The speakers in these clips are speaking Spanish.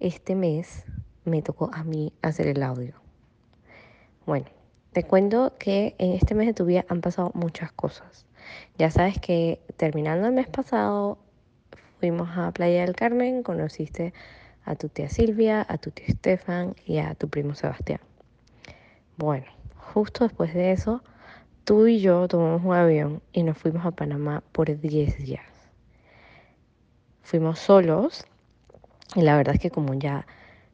este mes me tocó a mí hacer el audio. Bueno, te cuento que en este mes de tu vida han pasado muchas cosas. Ya sabes que terminando el mes pasado fuimos a Playa del Carmen, conociste a tu tía Silvia, a tu tío Estefan y a tu primo Sebastián. Bueno, justo después de eso, tú y yo tomamos un avión y nos fuimos a Panamá por 10 días. Fuimos solos y la verdad es que como ya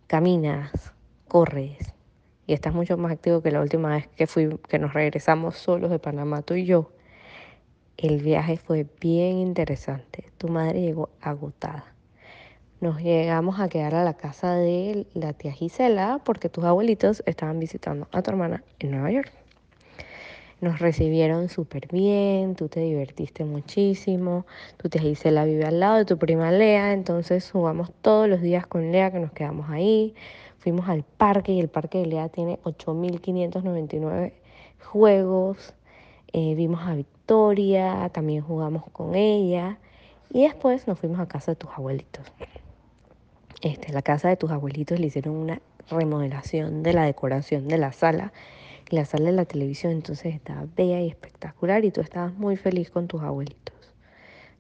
caminas, corres y estás mucho más activo que la última vez que, fui, que nos regresamos solos de Panamá, tú y yo, el viaje fue bien interesante. Tu madre llegó agotada. Nos llegamos a quedar a la casa de la tía Gisela porque tus abuelitos estaban visitando a tu hermana en Nueva York. Nos recibieron súper bien, tú te divertiste muchísimo, tu tía Gisela vive al lado de tu prima Lea, entonces jugamos todos los días con Lea que nos quedamos ahí. Fuimos al parque y el parque de Lea tiene 8.599 juegos. Eh, vimos a Victoria, también jugamos con ella y después nos fuimos a casa de tus abuelitos. Este, la casa de tus abuelitos le hicieron una remodelación de la decoración de la sala la sala de la televisión, entonces estaba bella y espectacular y tú estabas muy feliz con tus abuelitos.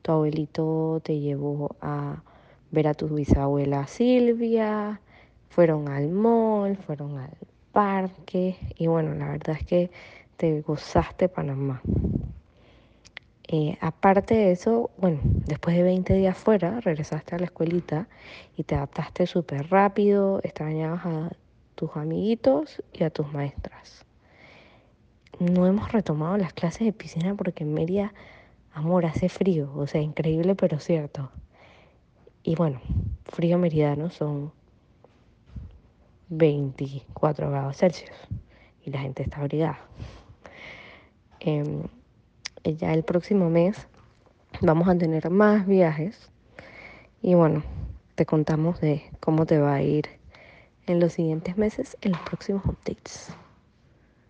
Tu abuelito te llevó a ver a tu bisabuela Silvia, fueron al mall, fueron al parque y bueno, la verdad es que te gozaste Panamá. Eh, aparte de eso, bueno, después de 20 días fuera, regresaste a la escuelita y te adaptaste súper rápido, extrañabas a tus amiguitos y a tus maestras no hemos retomado las clases de piscina porque en Mérida, amor, hace frío, o sea, increíble pero cierto. Y bueno, frío meridano son 24 grados Celsius y la gente está abrigada. Em, ya el próximo mes vamos a tener más viajes y bueno, te contamos de cómo te va a ir en los siguientes meses en los próximos updates.